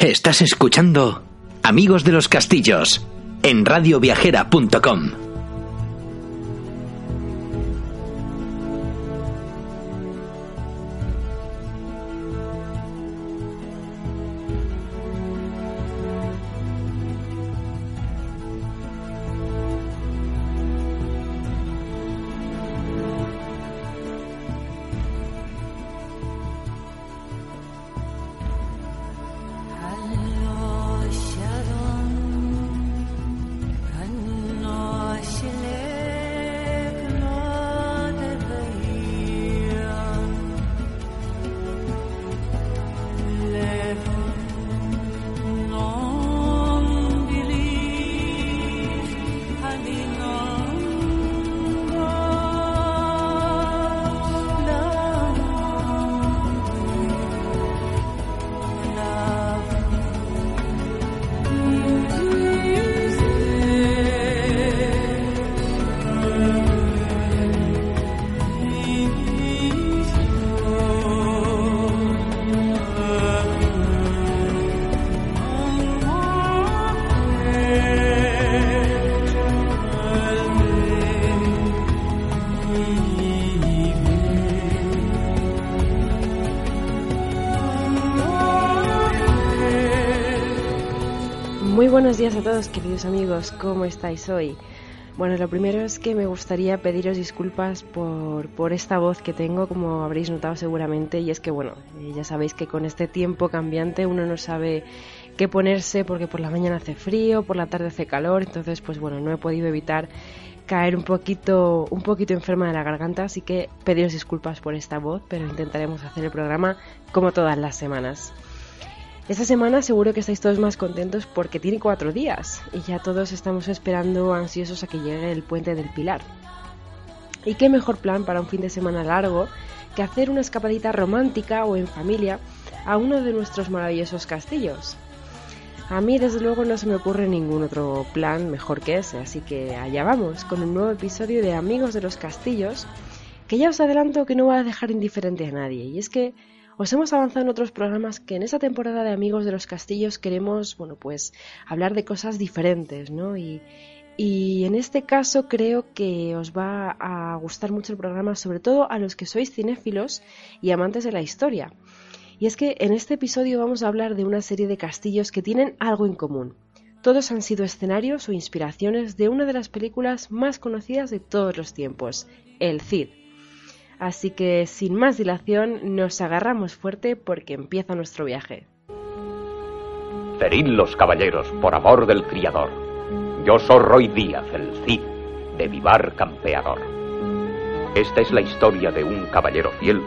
Estás escuchando Amigos de los Castillos en radioviajera.com. días a todos, queridos amigos. ¿Cómo estáis hoy? Bueno, lo primero es que me gustaría pediros disculpas por, por esta voz que tengo, como habréis notado seguramente, y es que, bueno, eh, ya sabéis que con este tiempo cambiante uno no sabe qué ponerse porque por la mañana hace frío, por la tarde hace calor, entonces, pues bueno, no he podido evitar caer un poquito, un poquito enferma de la garganta, así que pediros disculpas por esta voz, pero intentaremos hacer el programa como todas las semanas. Esta semana seguro que estáis todos más contentos porque tiene cuatro días y ya todos estamos esperando ansiosos a que llegue el puente del Pilar. ¿Y qué mejor plan para un fin de semana largo que hacer una escapadita romántica o en familia a uno de nuestros maravillosos castillos? A mí desde luego no se me ocurre ningún otro plan mejor que ese, así que allá vamos con un nuevo episodio de Amigos de los Castillos, que ya os adelanto que no va a dejar indiferente a nadie, y es que os hemos avanzado en otros programas que en esta temporada de Amigos de los Castillos queremos, bueno, pues hablar de cosas diferentes, ¿no? Y, y en este caso creo que os va a gustar mucho el programa, sobre todo a los que sois cinéfilos y amantes de la historia. Y es que en este episodio vamos a hablar de una serie de castillos que tienen algo en común. Todos han sido escenarios o inspiraciones de una de las películas más conocidas de todos los tiempos, El Cid. Así que sin más dilación nos agarramos fuerte porque empieza nuestro viaje. Cerid los caballeros, por amor del criador. Yo soy Roy Díaz, el Cid, de Vivar Campeador. Esta es la historia de un caballero fiel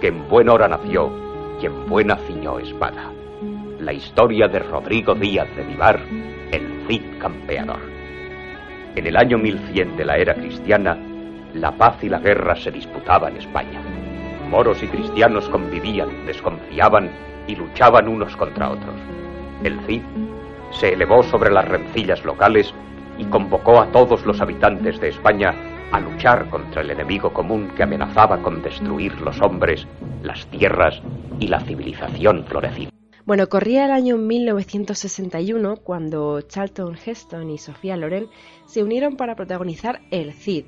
que en buena hora nació y en buena ciñó espada. La historia de Rodrigo Díaz de Vivar, el Cid Campeador. En el año 1100 de la era cristiana, la paz y la guerra se disputaban en España. Moros y cristianos convivían, desconfiaban y luchaban unos contra otros. El Cid se elevó sobre las rencillas locales y convocó a todos los habitantes de España a luchar contra el enemigo común que amenazaba con destruir los hombres, las tierras y la civilización florecida. Bueno, corría el año 1961 cuando Charlton Heston y Sofía Loren se unieron para protagonizar El Cid,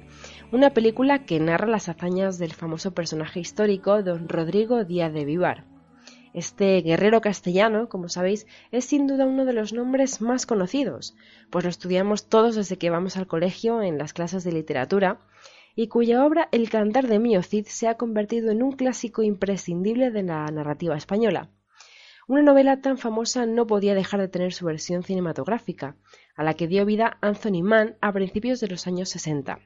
una película que narra las hazañas del famoso personaje histórico don Rodrigo Díaz de Vivar. Este guerrero castellano, como sabéis, es sin duda uno de los nombres más conocidos, pues lo estudiamos todos desde que vamos al colegio en las clases de literatura, y cuya obra El cantar de Mío Cid se ha convertido en un clásico imprescindible de la narrativa española. Una novela tan famosa no podía dejar de tener su versión cinematográfica, a la que dio vida Anthony Mann a principios de los años 60.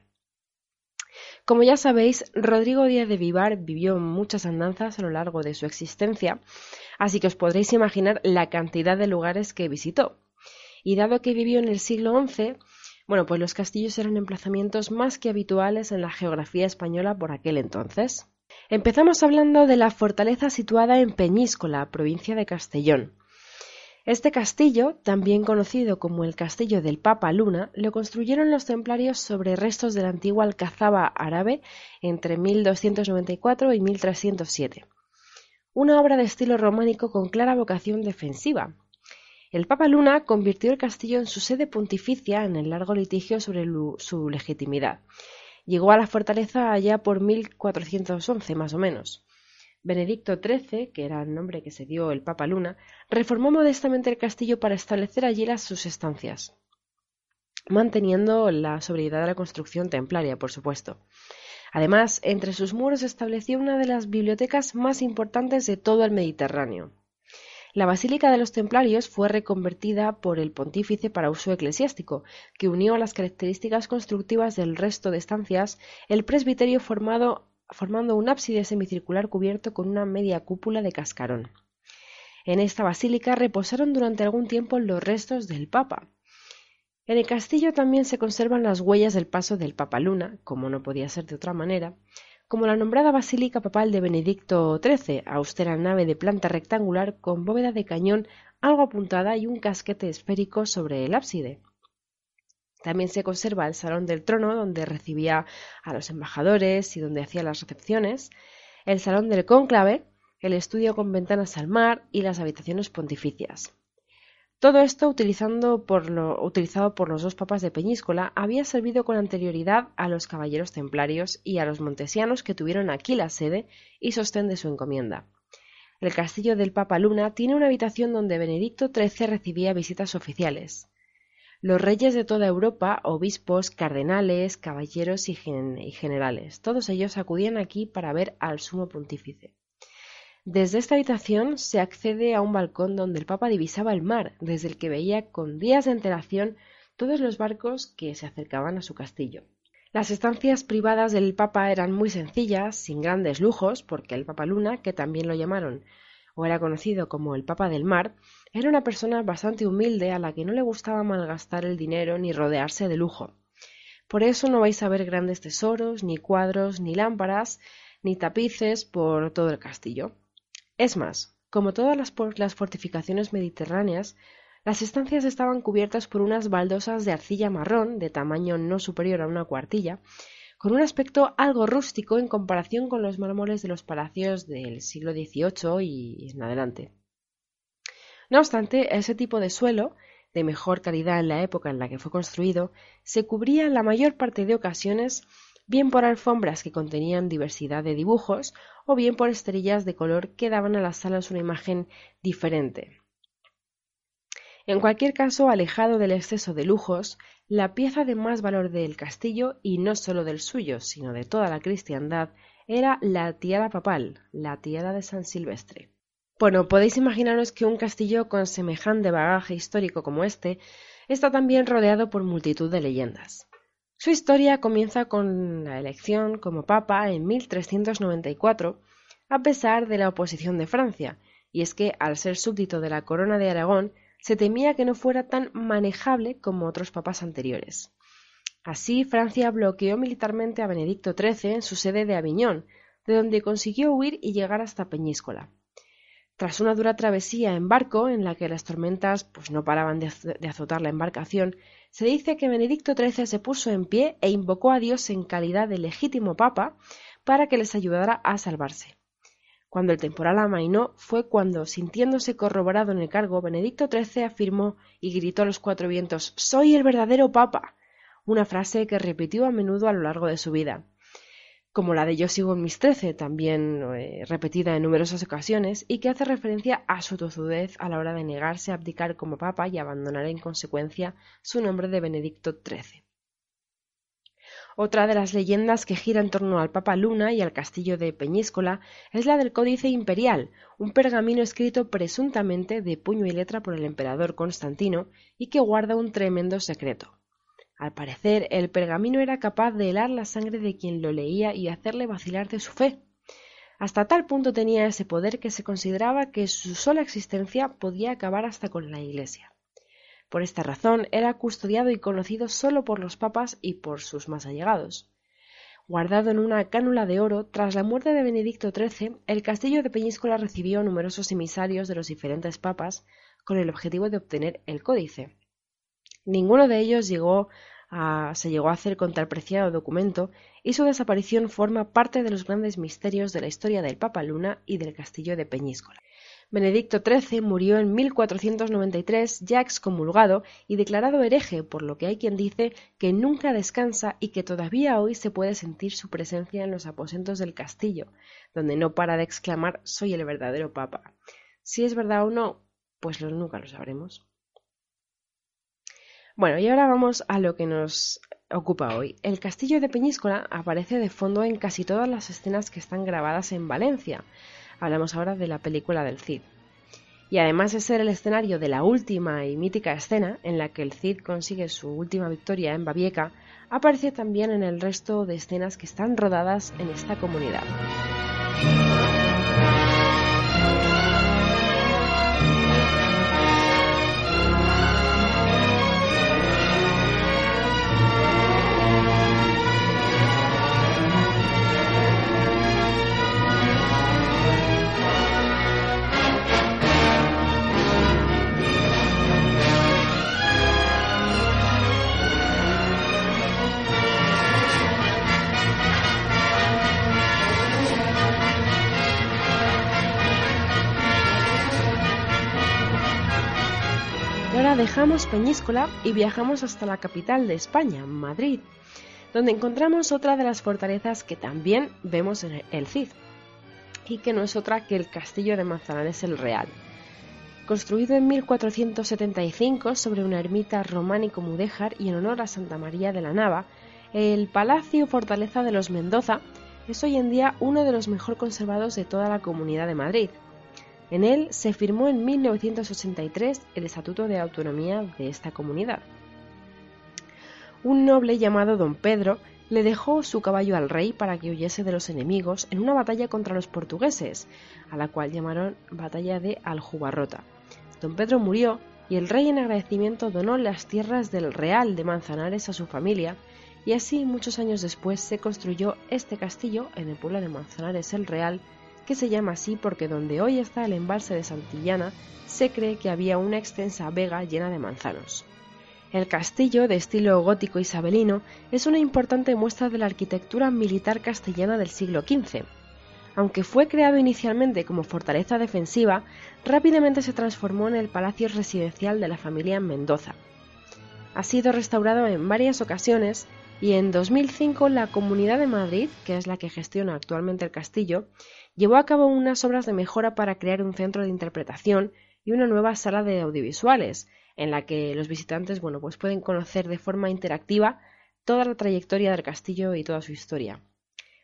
Como ya sabéis, Rodrigo Díaz de Vivar vivió muchas andanzas a lo largo de su existencia, así que os podréis imaginar la cantidad de lugares que visitó. Y dado que vivió en el siglo XI, bueno, pues los castillos eran emplazamientos más que habituales en la geografía española por aquel entonces. Empezamos hablando de la fortaleza situada en Peñíscola, provincia de Castellón. Este castillo, también conocido como el Castillo del Papa Luna, lo construyeron los templarios sobre restos de la antigua alcazaba árabe entre 1294 y 1307. Una obra de estilo románico con clara vocación defensiva, El Papa Luna convirtió el castillo en su sede pontificia en el largo litigio sobre su legitimidad. Llegó a la fortaleza allá por 1411 más o menos. Benedicto XIII, que era el nombre que se dio el Papa Luna, reformó modestamente el castillo para establecer allí las sus estancias, manteniendo la sobriedad de la construcción templaria, por supuesto. Además, entre sus muros estableció una de las bibliotecas más importantes de todo el Mediterráneo. La Basílica de los Templarios fue reconvertida por el pontífice para uso eclesiástico, que unió a las características constructivas del resto de estancias el presbiterio formado formando un ábside semicircular cubierto con una media cúpula de cascarón. En esta basílica reposaron durante algún tiempo los restos del Papa. En el castillo también se conservan las huellas del paso del Papa Luna, como no podía ser de otra manera, como la nombrada Basílica Papal de Benedicto XIII, austera nave de planta rectangular con bóveda de cañón algo apuntada y un casquete esférico sobre el ábside. También se conserva el Salón del Trono, donde recibía a los embajadores y donde hacía las recepciones, el Salón del Cónclave, el estudio con ventanas al mar y las habitaciones pontificias. Todo esto utilizado por los dos papas de Peñíscola había servido con anterioridad a los caballeros templarios y a los montesianos que tuvieron aquí la sede y sostén de su encomienda. El castillo del Papa Luna tiene una habitación donde Benedicto XIII recibía visitas oficiales. Los reyes de toda Europa, obispos, cardenales, caballeros y, generales, todos ellos acudían aquí para ver al sumo pontífice. Desde esta habitación se accede a un balcón donde el Papa divisaba el mar, desde el que veía con días de antelación todos los barcos que se acercaban a su castillo. Las estancias privadas del Papa eran muy sencillas, sin grandes lujos, porque el Papa Luna, que también lo llamaron o era conocido como el Papa del Mar, era una persona bastante humilde a la que no le gustaba malgastar el dinero ni rodearse de lujo. Por eso no vais a ver grandes tesoros, ni cuadros, ni lámparas, ni tapices por todo el castillo. Es más, como todas las, fortificaciones mediterráneas, las estancias estaban cubiertas por unas baldosas de arcilla marrón, de tamaño no superior a una cuartilla, con un aspecto algo rústico en comparación con los mármoles de los palacios del siglo XVIII y en adelante. No obstante, ese tipo de suelo, de mejor calidad en la época en la que fue construido, se cubría en la mayor parte de ocasiones bien por alfombras que contenían diversidad de dibujos o bien por esterillas de color que daban a las salas una imagen diferente. En cualquier caso, alejado del exceso de lujos, la pieza de más valor del castillo, y no sólo del suyo, sino de toda la cristiandad, era la tiara papal, la tiara de San Silvestre. Bueno, podéis imaginaros que un castillo con semejante bagaje histórico como este está también rodeado por multitud de leyendas. Su historia comienza con la elección como papa en 1394, a pesar de la oposición de Francia, y es que, al ser súbdito de la corona de Aragón, se temía que no fuera tan manejable como otros papas anteriores. Así, Francia bloqueó militarmente a Benedicto XIII en su sede de Aviñón, de donde consiguió huir y llegar hasta Peñíscola. Tras una dura travesía en barco, en la que las tormentas pues, no paraban de, azotar la embarcación, se dice que Benedicto XIII se puso en pie e invocó a Dios en calidad de legítimo papa para que les ayudara a salvarse. Cuando el temporal amainó fue cuando, sintiéndose corroborado en el cargo, Benedicto XIII afirmó y gritó a los cuatro vientos Soy el verdadero Papa. una frase que repitió a menudo a lo largo de su vida. Como la de Yo sigo en mis trece, también eh, repetida en numerosas ocasiones, y que hace referencia a su tozudez a la hora de negarse a abdicar como papa y abandonar en consecuencia su nombre de Benedicto XIII. Otra de las leyendas que gira en torno al Papa Luna y al castillo de Peñíscola es la del Códice Imperial, un pergamino escrito presuntamente de puño y letra por el emperador Constantino y que guarda un tremendo secreto. Al parecer, el pergamino era capaz de helar la sangre de quien lo leía y hacerle vacilar de su fe. Hasta tal punto tenía ese poder que se consideraba que su sola existencia podía acabar hasta con la Iglesia. Por esta razón era custodiado y conocido sólo por los papas y por sus más allegados. Guardado en una cánula de oro, tras la muerte de Benedicto XIII, el castillo de Peñíscola recibió numerosos emisarios de los diferentes papas con el objetivo de obtener el códice. Ninguno de ellos llegó a, se llegó a hacer con tal preciado documento y su desaparición forma parte de los grandes misterios de la historia del Papa Luna y del castillo de Peñíscola. Benedicto XIII murió en 1493 ya excomulgado y declarado hereje, por lo que hay quien dice que nunca descansa y que todavía hoy se puede sentir su presencia en los aposentos del castillo, donde no para de exclamar soy el verdadero papa. Si es verdad o no, pues nunca lo sabremos. Bueno, y ahora vamos a lo que nos ocupa hoy. El castillo de Peñíscola aparece de fondo en casi todas las escenas que están grabadas en Valencia. Hablamos ahora de la película del Cid. Y además de ser el escenario de la última y mítica escena en la que el Cid consigue su última victoria en Babieca, aparece también en el resto de escenas que están rodadas en esta comunidad. Dejamos Peñíscola y viajamos hasta la capital de España, Madrid, donde encontramos otra de las fortalezas que también vemos en el Cid, y que no es otra que el castillo de Manzanares el Real. Construido en 1475 sobre una ermita románico-mudéjar y en honor a Santa María de la Nava, el Palacio Fortaleza de los Mendoza es hoy en día uno de los mejor conservados de toda la Comunidad de Madrid, en él se firmó en 1983 el Estatuto de Autonomía de esta comunidad. Un noble llamado don Pedro le dejó su caballo al rey para que huyese de los enemigos en una batalla contra los portugueses, a la cual llamaron Batalla de Aljubarrota. Don Pedro murió y el rey en agradecimiento donó las tierras del Real de Manzanares a su familia y así muchos años después se construyó este castillo en el pueblo de Manzanares el Real que se llama así porque donde hoy está el embalse de Santillana se cree que había una extensa vega llena de manzanos. El castillo, de estilo gótico isabelino, es una importante muestra de la arquitectura militar castellana del siglo XV. Aunque fue creado inicialmente como fortaleza defensiva, rápidamente se transformó en el palacio residencial de la familia Mendoza. Ha sido restaurado en varias ocasiones y en 2005 la Comunidad de Madrid, que es la que gestiona actualmente el castillo, llevó a cabo unas obras de mejora para crear un centro de interpretación y una nueva sala de audiovisuales, en la que los visitantes bueno, pues pueden conocer de forma interactiva toda la trayectoria del castillo y toda su historia.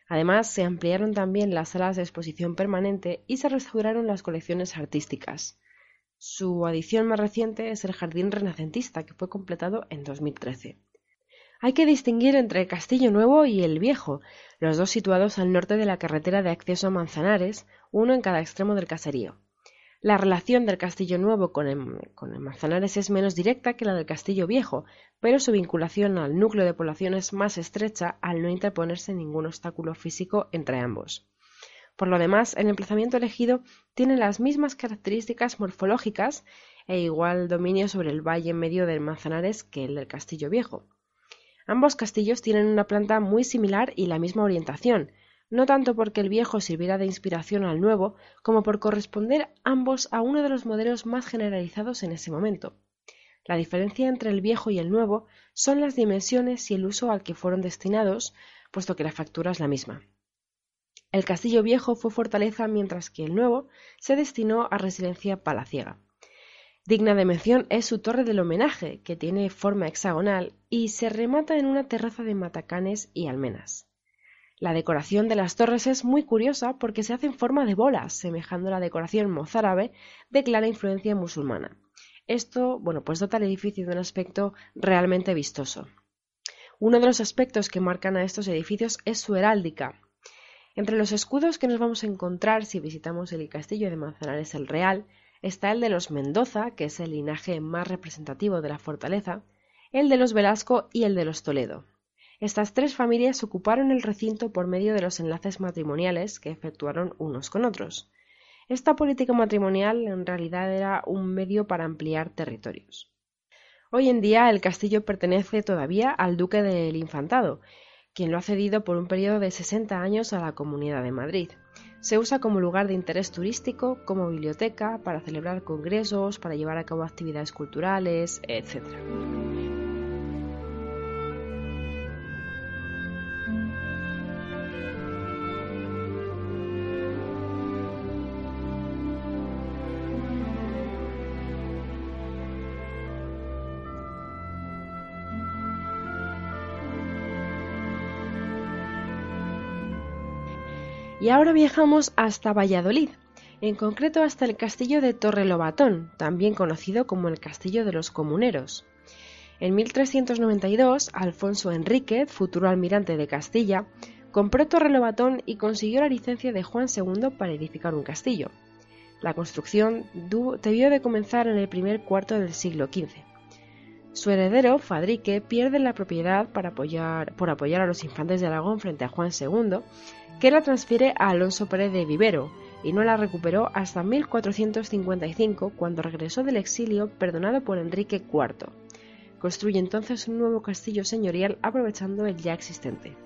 Además, se ampliaron también las salas de exposición permanente y se restauraron las colecciones artísticas. Su adición más reciente es el Jardín Renacentista, que fue completado en 2013. Hay que distinguir entre el Castillo Nuevo y el Viejo, los dos situados al norte de la carretera de acceso a Manzanares, uno en cada extremo del caserío. La relación del Castillo Nuevo con el, Manzanares es menos directa que la del Castillo Viejo, pero su vinculación al núcleo de población es más estrecha al no interponerse ningún obstáculo físico entre ambos. Por lo demás, el emplazamiento elegido tiene las mismas características morfológicas e igual dominio sobre el valle medio del Manzanares que el del Castillo Viejo. Ambos castillos tienen una planta muy similar y la misma orientación, no tanto porque el viejo sirviera de inspiración al nuevo, como por corresponder ambos a uno de los modelos más generalizados en ese momento. La diferencia entre el viejo y el nuevo son las dimensiones y el uso al que fueron destinados, puesto que la factura es la misma. El castillo viejo fue fortaleza mientras que el nuevo se destinó a residencia palaciega. Digna de mención es su torre del homenaje, que tiene forma hexagonal y se remata en una terraza de matacanes y almenas. La decoración de las torres es muy curiosa porque se hace en forma de bolas, semejando la decoración mozárabe de clara influencia musulmana. Esto, bueno, pues dota al edificio de un aspecto realmente vistoso. Uno de los aspectos que marcan a estos edificios es su heráldica. Entre los escudos que nos vamos a encontrar si visitamos el castillo de Manzanares el Real está el de los Mendoza, que es el linaje más representativo de la fortaleza, el de los Velasco y el de los Toledo. Estas tres familias ocuparon el recinto por medio de los enlaces matrimoniales que efectuaron unos con otros. Esta política matrimonial en realidad era un medio para ampliar territorios. Hoy en día el castillo pertenece todavía al duque del Infantado, quien lo ha cedido por un periodo de 60 años a la Comunidad de Madrid. Se usa como lugar de interés turístico, como biblioteca, para celebrar congresos, para llevar a cabo actividades culturales, etc. Y ahora viajamos hasta Valladolid, en concreto hasta el castillo de Torrelobatón, también conocido como el Castillo de los Comuneros. En 1392, Alfonso Enríquez, futuro almirante de Castilla, compró Torrelobatón y consiguió la licencia de Juan II para edificar un castillo. La construcción debió de comenzar en el primer cuarto del siglo XV. Su heredero, Fadrique, pierde la propiedad por apoyar a los infantes de Aragón frente a Juan II que la transfiere a Alonso Pérez de Vivero y no la recuperó hasta 1455 cuando regresó del exilio perdonado por Enrique IV. Construye entonces un nuevo castillo señorial aprovechando el ya existente.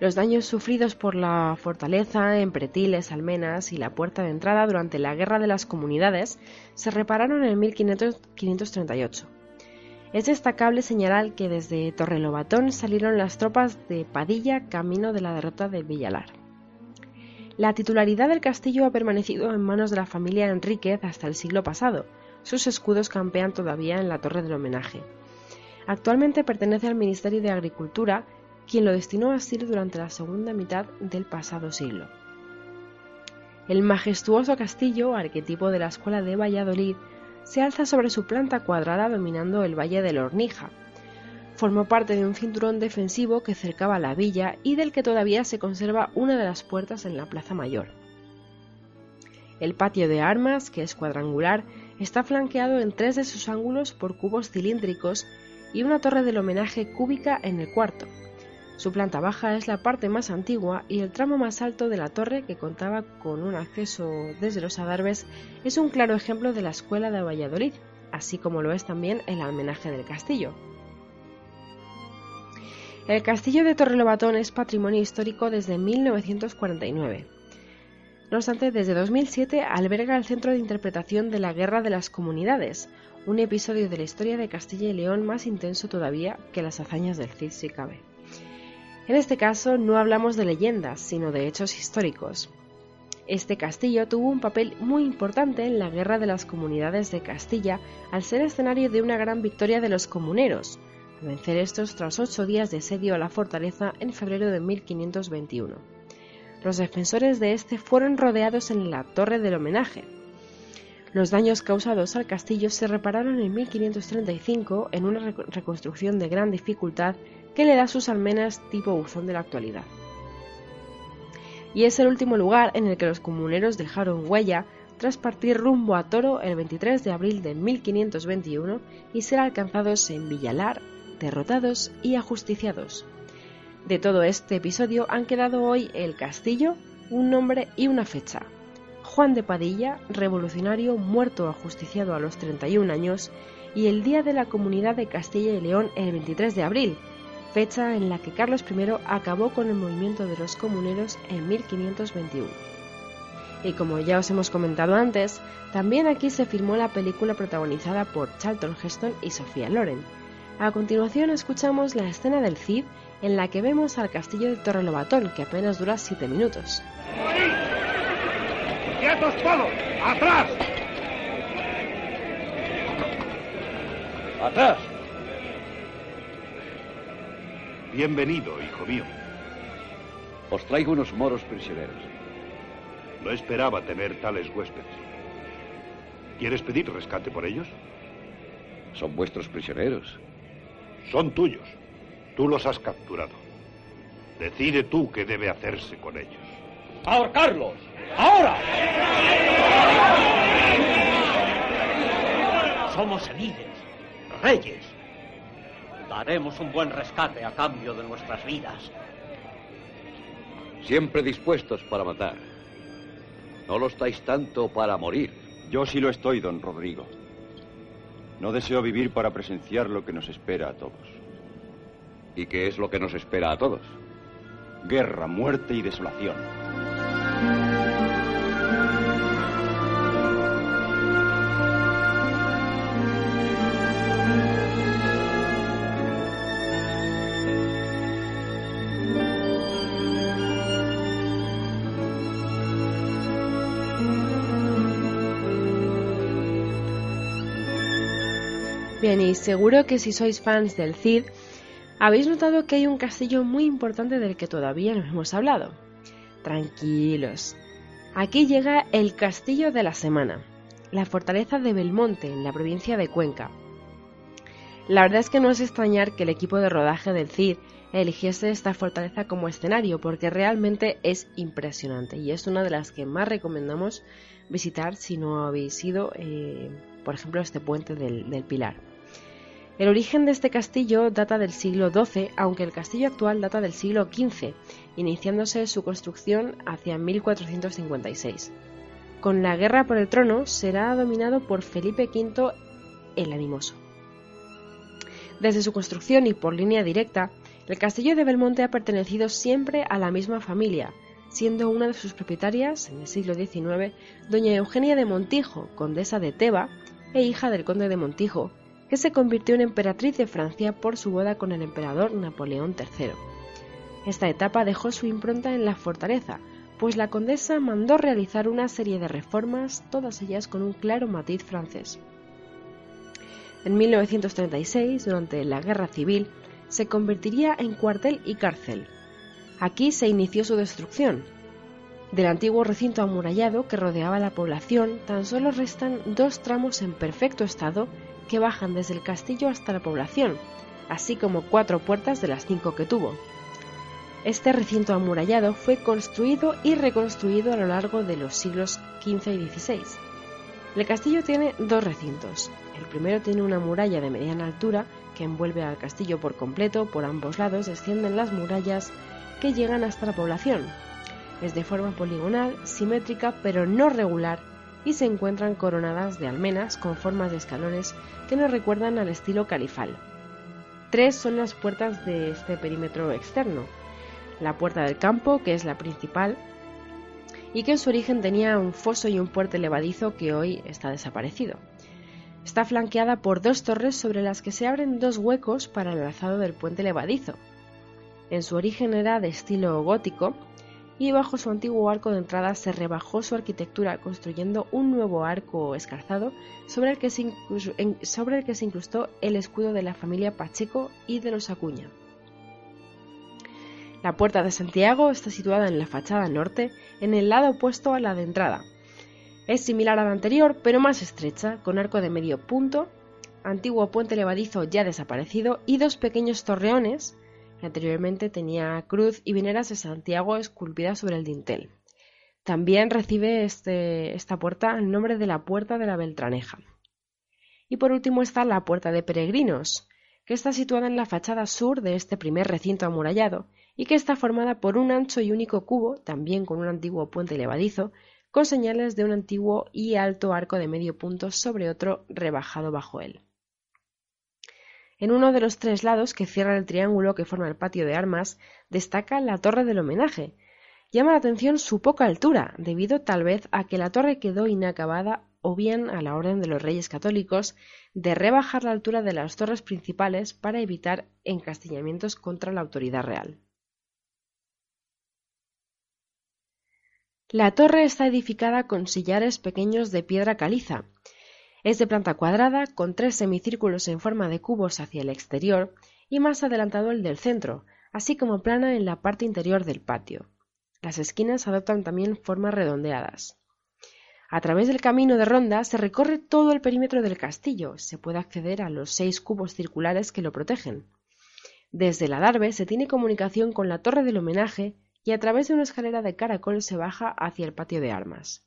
Los daños sufridos por la fortaleza en Pretiles, Almenas y la puerta de entrada durante la Guerra de las Comunidades se repararon en 1538. Es destacable señalar que desde Torrelobatón salieron las tropas de Padilla camino de la derrota de Villalar. La titularidad del castillo ha permanecido en manos de la familia Enríquez hasta el siglo pasado. Sus escudos campean todavía en la torre del homenaje. Actualmente pertenece al Ministerio de Agricultura, quien lo destinó a asilo durante la segunda mitad del pasado siglo. El majestuoso castillo, arquetipo de la Escuela de Valladolid, se alza sobre su planta cuadrada dominando el valle de la Hornija. Formó parte de un cinturón defensivo que cercaba la villa y del que todavía se conserva una de las puertas en la Plaza Mayor. El patio de armas, que es cuadrangular, está flanqueado en tres de sus ángulos por cubos cilíndricos y una torre del homenaje cúbica en el cuarto. Su planta baja es la parte más antigua y el tramo más alto de la torre, que contaba con un acceso desde los adarves, es un claro ejemplo de la escuela de Valladolid, así como lo es también el almenaje del castillo. El castillo de Torrelobatón es patrimonio histórico desde 1949. No obstante, desde 2007 alberga el Centro de Interpretación de la Guerra de las Comunidades, un episodio de la historia de Castilla y León más intenso todavía que las hazañas del Cid si cabe. En este caso no hablamos de leyendas, sino de hechos históricos. Este castillo tuvo un papel muy importante en la Guerra de las Comunidades de Castilla al ser escenario de una gran victoria de los comuneros, al vencer estos tras ocho días de asedio a la fortaleza en febrero de 1521. Los defensores de este fueron rodeados en la torre del homenaje. Los daños causados al castillo se repararon en 1535 en una reconstrucción de gran dificultad que le da sus almenas tipo buzón de la actualidad. Y es el último lugar en el que los comuneros dejaron huella tras partir rumbo a Toro el 23 de abril de 1521 y ser alcanzados en Villalar, derrotados y ajusticiados. De todo este episodio han quedado hoy el castillo, un nombre y una fecha. Juan de Padilla, revolucionario muerto ajusticiado a los 31 años, y el Día de la Comunidad de Castilla y León el 23 de abril, fecha en la que Carlos I acabó con el movimiento de los comuneros en 1521. Y como ya os hemos comentado antes, también aquí se filmó la película protagonizada por Charlton Heston y Sofía Loren. A continuación escuchamos la escena del Cid en la que vemos al castillo de Torrelobatón, que apenas dura 7 minutos. ¡Quietos todos! ¡Atrás! ¡Atrás! Bienvenido, hijo mío. Os traigo unos moros prisioneros. No esperaba tener tales huéspedes. ¿Quieres pedir rescate por ellos? Son vuestros prisioneros. Son tuyos. Tú los has capturado. Decide tú qué debe hacerse con ellos. ¡Ahorcarlos! ¡Ahora! Somos emides, reyes, Haremos un buen rescate a cambio de nuestras vidas. Siempre dispuestos para matar. No lo estáis tanto para morir. Yo sí lo estoy, don Rodrigo. No deseo vivir para presenciar lo que nos espera a todos. ¿Y qué es lo que nos espera a todos? Guerra, muerte y desolación. Bien, y seguro que si sois fans del Cid, habéis notado que hay un castillo muy importante del que todavía no hemos hablado. Tranquilos. Aquí llega el Castillo de la Semana, la fortaleza de Belmonte, en la provincia de Cuenca. La verdad es que no es extrañar que el equipo de rodaje del Cid eligiese esta fortaleza como escenario, porque realmente es impresionante y es una de las que más recomendamos visitar si no habéis ido, eh, por ejemplo, este puente del, del Pilar. El origen de este castillo data del siglo XII, aunque el castillo actual data del siglo XV, iniciándose su construcción hacia 1456. Con la guerra por el trono será dominado por Felipe V el Animoso. Desde su construcción y por línea directa, el castillo de Belmonte ha pertenecido siempre a la misma familia, siendo una de sus propietarias, en el siglo XIX, doña Eugenia de Montijo, condesa de Teba e hija del conde de Montijo, que se convirtió en emperatriz de Francia por su boda con el emperador Napoleón III. Esta etapa dejó su impronta en la fortaleza, pues la condesa mandó realizar una serie de reformas, todas ellas con un claro matiz francés. En 1936, durante la Guerra Civil, se convertiría en cuartel y cárcel. Aquí se inició su destrucción. Del antiguo recinto amurallado que rodeaba la población, tan solo restan dos tramos en perfecto estado que bajan desde el castillo hasta la población, así como cuatro puertas de las cinco que tuvo. Este recinto amurallado fue construido y reconstruido a lo largo de los siglos XV y XVI. El castillo tiene dos recintos. El primero tiene una muralla de mediana altura que envuelve al castillo por completo. Por ambos lados descienden las murallas que llegan hasta la población. Es de forma poligonal, simétrica pero no regular y se encuentran coronadas de almenas con formas de escalones que nos recuerdan al estilo califal. Tres son las puertas de este perímetro externo. La puerta del campo, que es la principal, y que en su origen tenía un foso y un puerto levadizo que hoy está desaparecido. Está flanqueada por dos torres sobre las que se abren dos huecos para el alzado del puente levadizo. En su origen era de estilo gótico y bajo su antiguo arco de entrada se rebajó su arquitectura construyendo un nuevo arco escarzado sobre el que se, incrustó el escudo de la familia Pacheco y de los Acuña. La puerta de Santiago está situada en la fachada norte, en el lado opuesto a la de entrada. Es similar a la anterior, pero más estrecha, con arco de medio punto, antiguo puente levadizo ya desaparecido y dos pequeños torreones anteriormente tenía cruz y veneras de Santiago esculpidas sobre el dintel. También recibe este, esta puerta el nombre de la Puerta de la Beltraneja. Y por último está la Puerta de Peregrinos, que está situada en la fachada sur de este primer recinto amurallado y que está formada por un ancho y único cubo, también con un antiguo puente levadizo, con señales de un antiguo y alto arco de medio punto sobre otro rebajado bajo él. En uno de los tres lados que cierran el triángulo que forma el patio de armas destaca la torre del homenaje. Llama la atención su poca altura, debido tal vez a que la torre quedó inacabada o bien a la orden de los reyes católicos de rebajar la altura de las torres principales para evitar encastillamientos contra la autoridad real. La torre está edificada con sillares pequeños de piedra caliza, es de planta cuadrada, con tres semicírculos en forma de cubos hacia el exterior y más adelantado el del centro, así como plana en la parte interior del patio. Las esquinas adoptan también formas redondeadas. A través del camino de ronda se recorre todo el perímetro del castillo. Se puede acceder a los seis cubos circulares que lo protegen. Desde el adarve se tiene comunicación con la torre del homenaje y a través de una escalera de caracol se baja hacia el patio de armas.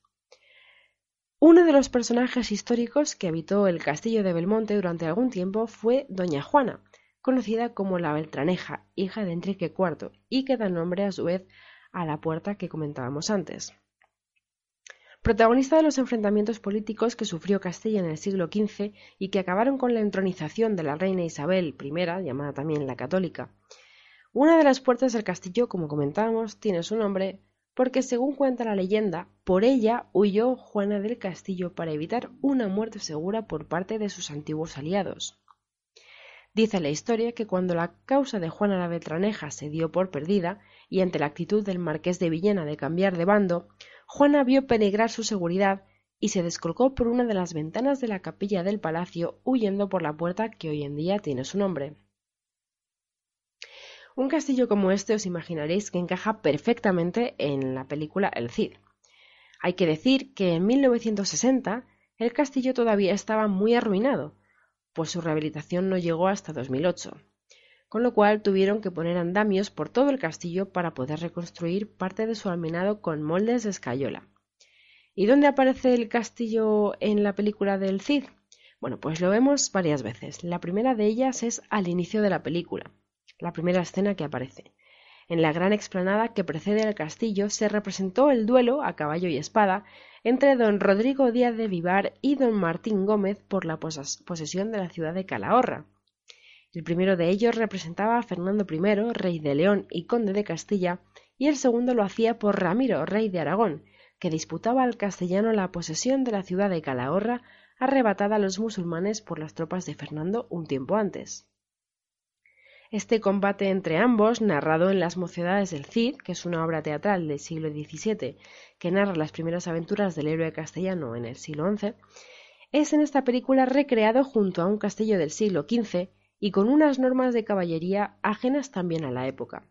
Uno de los personajes históricos que habitó el castillo de Belmonte durante algún tiempo fue doña Juana, conocida como la Beltraneja, hija de Enrique IV, y que da nombre a su vez a la puerta que comentábamos antes. Protagonista de los enfrentamientos políticos que sufrió Castilla en el siglo XV y que acabaron con la entronización de la reina Isabel I, llamada también la católica. Una de las puertas del castillo, como comentábamos, tiene su nombre porque según cuenta la leyenda, por ella huyó Juana del Castillo para evitar una muerte segura por parte de sus antiguos aliados. Dice la historia que cuando la causa de Juana la Beltraneja se dio por perdida, y ante la actitud del marqués de Villena de cambiar de bando, Juana vio penegrar su seguridad y se descolgó por una de las ventanas de la capilla del palacio huyendo por la puerta que hoy en día tiene su nombre. Un castillo como este os imaginaréis que encaja perfectamente en la película El Cid. Hay que decir que en 1960 el castillo todavía estaba muy arruinado, pues su rehabilitación no llegó hasta 2008, con lo cual tuvieron que poner andamios por todo el castillo para poder reconstruir parte de su almenado con moldes de escayola. ¿Y dónde aparece el castillo en la película del Cid? Bueno, pues lo vemos varias veces. La primera de ellas es al inicio de la película, la primera escena que aparece. En la gran explanada que precede al castillo se representó el duelo a caballo y espada entre don Rodrigo Díaz de Vivar y don Martín Gómez por la posesión de la ciudad de Calahorra. El primero de ellos representaba a Fernando I, rey de León y conde de Castilla, y el segundo lo hacía por Ramiro, rey de Aragón, que disputaba al castellano la posesión de la ciudad de Calahorra arrebatada a los musulmanes por las tropas de Fernando un tiempo antes. Este combate entre ambos, narrado en Las Mocedades del Cid, que es una obra teatral del siglo XVII que narra las primeras aventuras del héroe castellano en el siglo XI, es en esta película recreado junto a un castillo del siglo XV y con unas normas de caballería ajenas también a la época.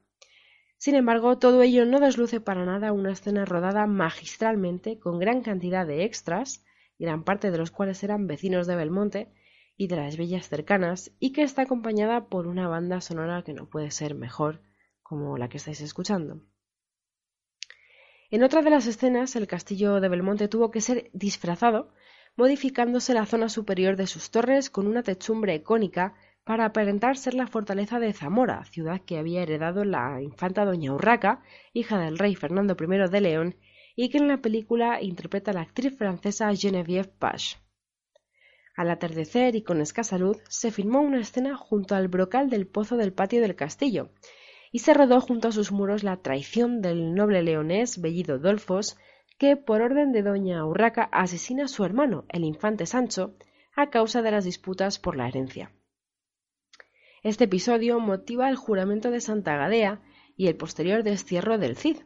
Sin embargo, todo ello no desluce para nada una escena rodada magistralmente con gran cantidad de extras, gran parte de los cuales eran vecinos de Belmonte, y de las villas cercanas y que está acompañada por una banda sonora que no puede ser mejor como la que estáis escuchando. En otra de las escenas, el castillo de Belmonte tuvo que ser disfrazado, modificándose la zona superior de sus torres con una techumbre cónica para aparentar ser la fortaleza de Zamora, ciudad que había heredado la infanta doña Urraca, hija del rey Fernando I de León, y que en la película interpreta la actriz francesa Geneviève Pache. Al atardecer y con escasa luz, se filmó una escena junto al brocal del pozo del patio del castillo, y se rodó junto a sus muros la traición del noble leonés Bellido Dolfos, que por orden de doña Urraca asesina a su hermano, el infante Sancho, a causa de las disputas por la herencia. Este episodio motiva el juramento de Santa Gadea y el posterior destierro del Cid,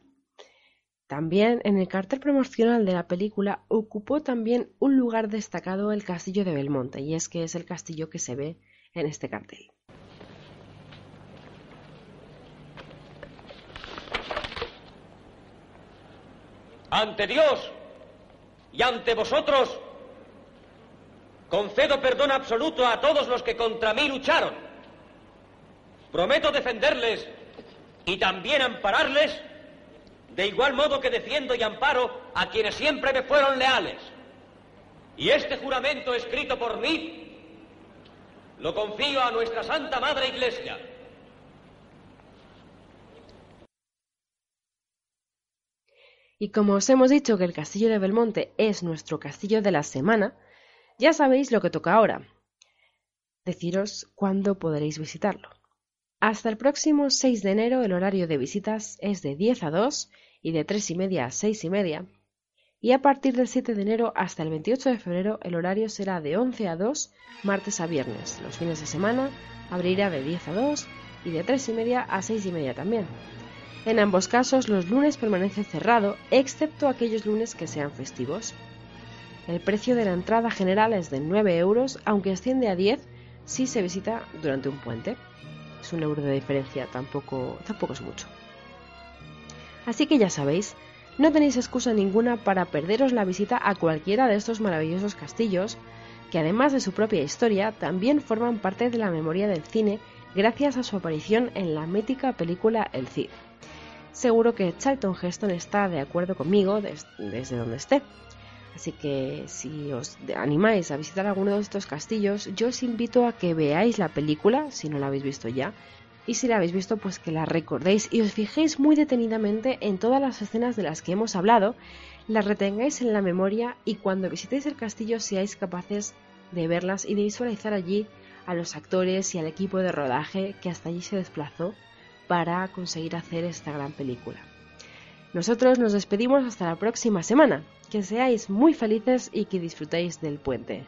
también en el cartel promocional de la película ocupó también un lugar destacado el castillo de Belmonte, y es que es el castillo que se ve en este cartel. Ante Dios y ante vosotros, concedo perdón absoluto a todos los que contra mí lucharon. Prometo defenderles y también ampararles de igual modo que defiendo y amparo a quienes siempre me fueron leales. Y este juramento escrito por mí lo confío a nuestra Santa Madre Iglesia. Y como os hemos dicho que el castillo de Belmonte es nuestro castillo de la semana, ya sabéis lo que toca ahora. Deciros cuándo podréis visitarlo. Hasta el próximo 6 de enero el horario de visitas es de 10 a 2 y de tres y media a seis y media, y a partir del 7 de enero hasta el 28 de febrero el horario será de 11 a 2, martes a viernes. Los fines de semana abrirá de 10 a 2 y de tres y media a seis y media también. En ambos casos los lunes permanece cerrado, excepto aquellos lunes que sean festivos. El precio de la entrada general es de 9 euros, aunque asciende a 10 si se visita durante un puente. Es un euro de diferencia, tampoco, tampoco es mucho. Así que ya sabéis, no tenéis excusa ninguna para perderos la visita a cualquiera de estos maravillosos castillos, que además de su propia historia, también forman parte de la memoria del cine gracias a su aparición en la mítica película El Cid. Seguro que Charlton Heston está de acuerdo conmigo desde donde esté. Así que si os animáis a visitar alguno de estos castillos, yo os invito a que veáis la película, si no la habéis visto ya, y si la habéis visto pues que la recordéis y os fijéis muy detenidamente en todas las escenas de las que hemos hablado, las retengáis en la memoria y cuando visitéis el castillo seáis capaces de verlas y de visualizar allí a los actores y al equipo de rodaje que hasta allí se desplazó para conseguir hacer esta gran película. Nosotros nos despedimos hasta la próxima semana. Que seáis muy felices y que disfrutéis del puente.